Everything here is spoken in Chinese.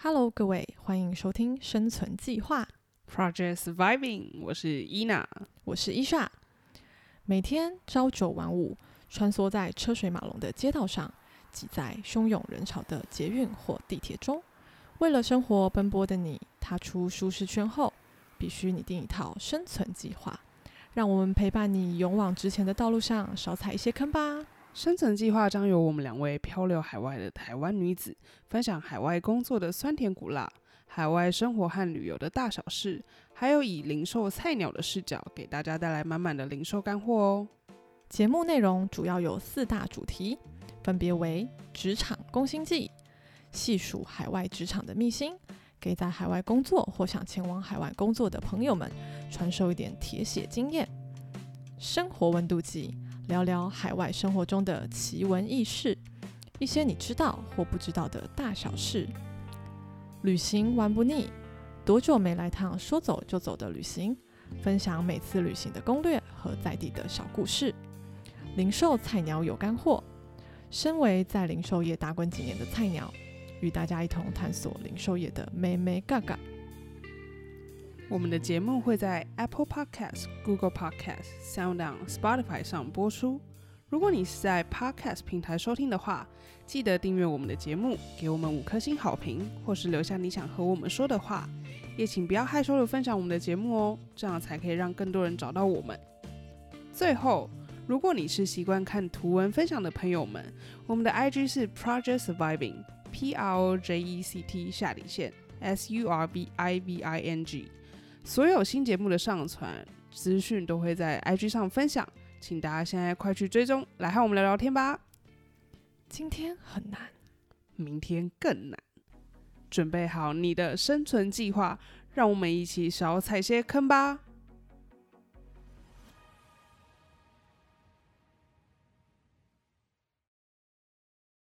Hello，各位，欢迎收听《生存计划》Project Surviving，我是伊娜。我是伊莎。每天朝九晚五，穿梭在车水马龙的街道上，挤在汹涌人潮的捷运或地铁中，为了生活奔波的你，踏出舒适圈后，必须拟定一套生存计划。让我们陪伴你勇往直前的道路上，少踩一些坑吧。生存计划将由我们两位漂流海外的台湾女子，分享海外工作的酸甜苦辣，海外生活和旅游的大小事，还有以零售菜鸟的视角，给大家带来满满的零售干货哦。节目内容主要有四大主题，分别为职场攻心计、细数海外职场的秘辛，给在海外工作或想前往海外工作的朋友们传授一点铁血经验；生活温度计，聊聊海外生活中的奇闻异事，一些你知道或不知道的大小事；旅行玩不腻，多久没来趟说走就走的旅行？分享每次旅行的攻略和在地的小故事。零售菜鸟有干货，身为在零售业打滚几年的菜鸟，与大家一同探索零售业的美美嘎嘎。我们的节目会在 Apple Podcast、Google Podcast、SoundOn、Spotify 上播出。如果你是在 Podcast 平台收听的话，记得订阅我们的节目，给我们五颗星好评，或是留下你想和我们说的话。也请不要害羞的分享我们的节目哦，这样才可以让更多人找到我们。最后，如果你是习惯看图文分享的朋友们，我们的 IG 是 Project Surviving，P R O J E C T 下底线 S U R V I V I N G。所有新节目的上传资讯都会在 IG 上分享，请大家现在快去追踪，来和我们聊聊天吧。今天很难，明天更难，准备好你的生存计划，让我们一起少踩些坑吧。